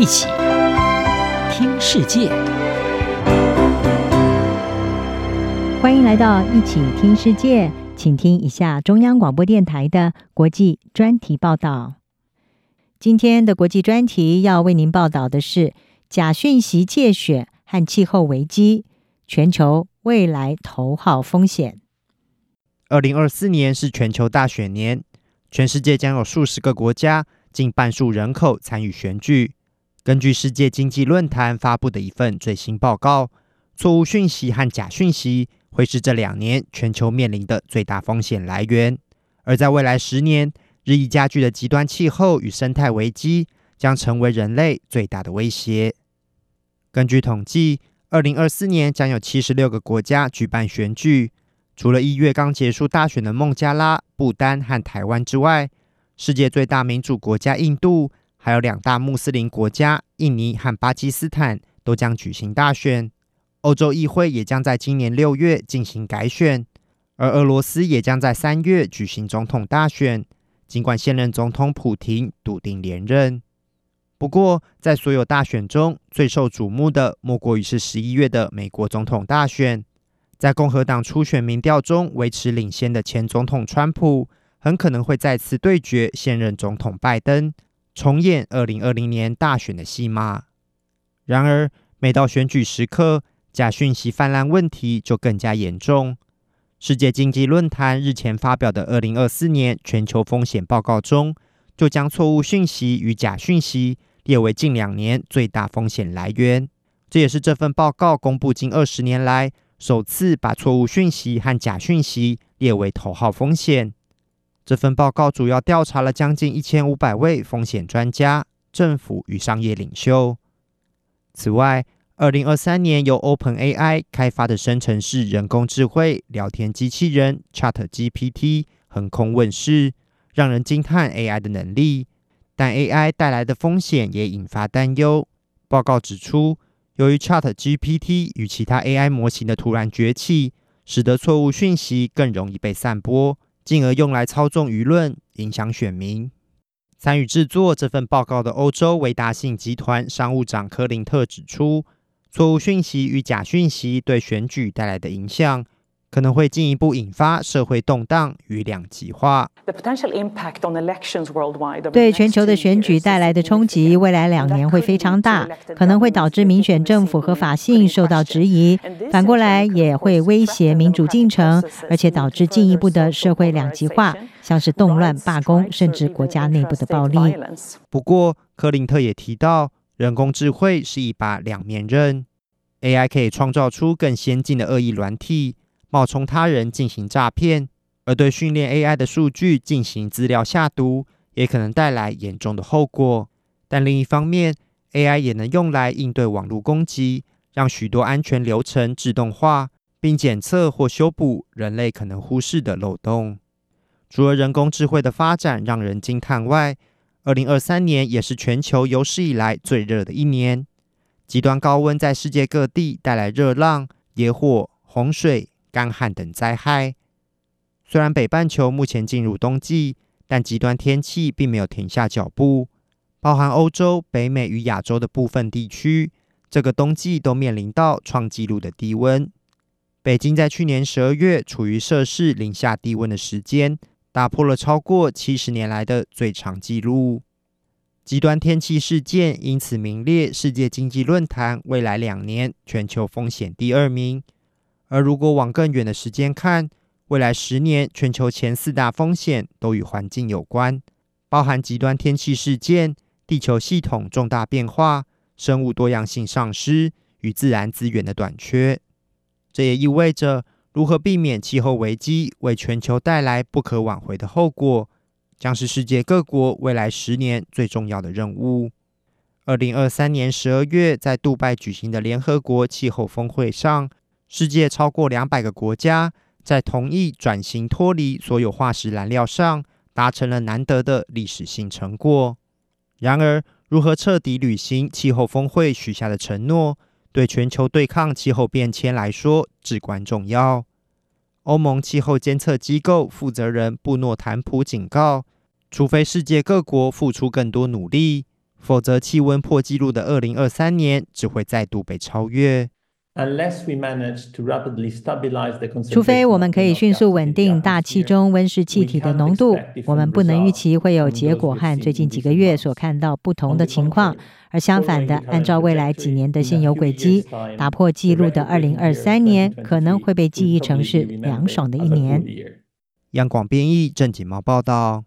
一起听世界，欢迎来到一起听世界，请听一下中央广播电台的国际专题报道。今天的国际专题要为您报道的是假讯息借选和气候危机，全球未来头号风险。二零二四年是全球大选年，全世界将有数十个国家，近半数人口参与选举。根据世界经济论坛发布的一份最新报告，错误讯息和假讯息会是这两年全球面临的最大风险来源。而在未来十年，日益加剧的极端气候与生态危机将成为人类最大的威胁。根据统计，二零二四年将有七十六个国家举办选举。除了一月刚结束大选的孟加拉、不丹和台湾之外，世界最大民主国家印度，还有两大穆斯林国家印尼和巴基斯坦都将举行大选。欧洲议会也将在今年六月进行改选，而俄罗斯也将在三月举行总统大选。尽管现任总统普廷笃定连任，不过在所有大选中最受瞩目的，莫过于是十一月的美国总统大选。在共和党初选民调中维持领先的前总统川普，很可能会再次对决现任总统拜登，重演二零二零年大选的戏码。然而，每到选举时刻，假讯息泛滥问题就更加严重。世界经济论坛日前发表的二零二四年全球风险报告中，就将错误讯息与假讯息列为近两年最大风险来源。这也是这份报告公布近二十年来，首次把错误讯息和假讯息列为头号风险。这份报告主要调查了将近一千五百位风险专家、政府与商业领袖。此外，二零二三年由 OpenAI 开发的生成式人工智慧聊天机器人 ChatGPT 横空问世，让人惊叹 AI 的能力。但 AI 带来的风险也引发担忧。报告指出，由于 ChatGPT 与其他 AI 模型的突然崛起，使得错误讯息更容易被散播，进而用来操纵舆论、影响选民。参与制作这份报告的欧洲维达信集团商务长科林特指出，错误讯息与假讯息对选举带来的影响，可能会进一步引发社会动荡与两极化。对全球的选举带来的冲击，未来两年会非常大，可能会导致民选政府合法性受到质疑。反过来，也会威胁民主进程，而且导致进一步的社会两极化，像是动乱、罢工，甚至国家内部的暴力。不过，克林特也提到，人工智慧是一把两面刃，AI 可以创造出更先进的恶意软体。冒充他人进行诈骗，而对训练 AI 的数据进行资料下毒，也可能带来严重的后果。但另一方面，AI 也能用来应对网络攻击，让许多安全流程自动化，并检测或修补人类可能忽视的漏洞。除了人工智慧的发展让人惊叹外，二零二三年也是全球有史以来最热的一年。极端高温在世界各地带来热浪、野火、洪水。干旱等灾害。虽然北半球目前进入冬季，但极端天气并没有停下脚步。包含欧洲、北美与亚洲的部分地区，这个冬季都面临到创纪录的低温。北京在去年十二月处于摄氏零下低温的时间，打破了超过七十年来的最长纪录。极端天气事件因此名列世界经济论坛未来两年全球风险第二名。而如果往更远的时间看，未来十年全球前四大风险都与环境有关，包含极端天气事件、地球系统重大变化、生物多样性丧失与自然资源的短缺。这也意味着，如何避免气候危机为全球带来不可挽回的后果，将是世界各国未来十年最重要的任务。二零二三年十二月在杜拜举行的联合国气候峰会上，世界超过两百个国家在同意转型脱离所有化石燃料上达成了难得的历史性成果。然而，如何彻底履行气候峰会许下的承诺，对全球对抗气候变迁来说至关重要。欧盟气候监测机构负责人布诺坦普警告，除非世界各国付出更多努力，否则气温破纪录的二零二三年只会再度被超越。除非我们可以迅速稳定大气中温室气体的浓度，我们不能预期会有结果和最近几个月所看到不同的情况。而相反的，按照未来几年的现有轨迹，打破纪录的二零二三年可能会被记忆成是凉爽的一年。央广编译郑锦毛报道。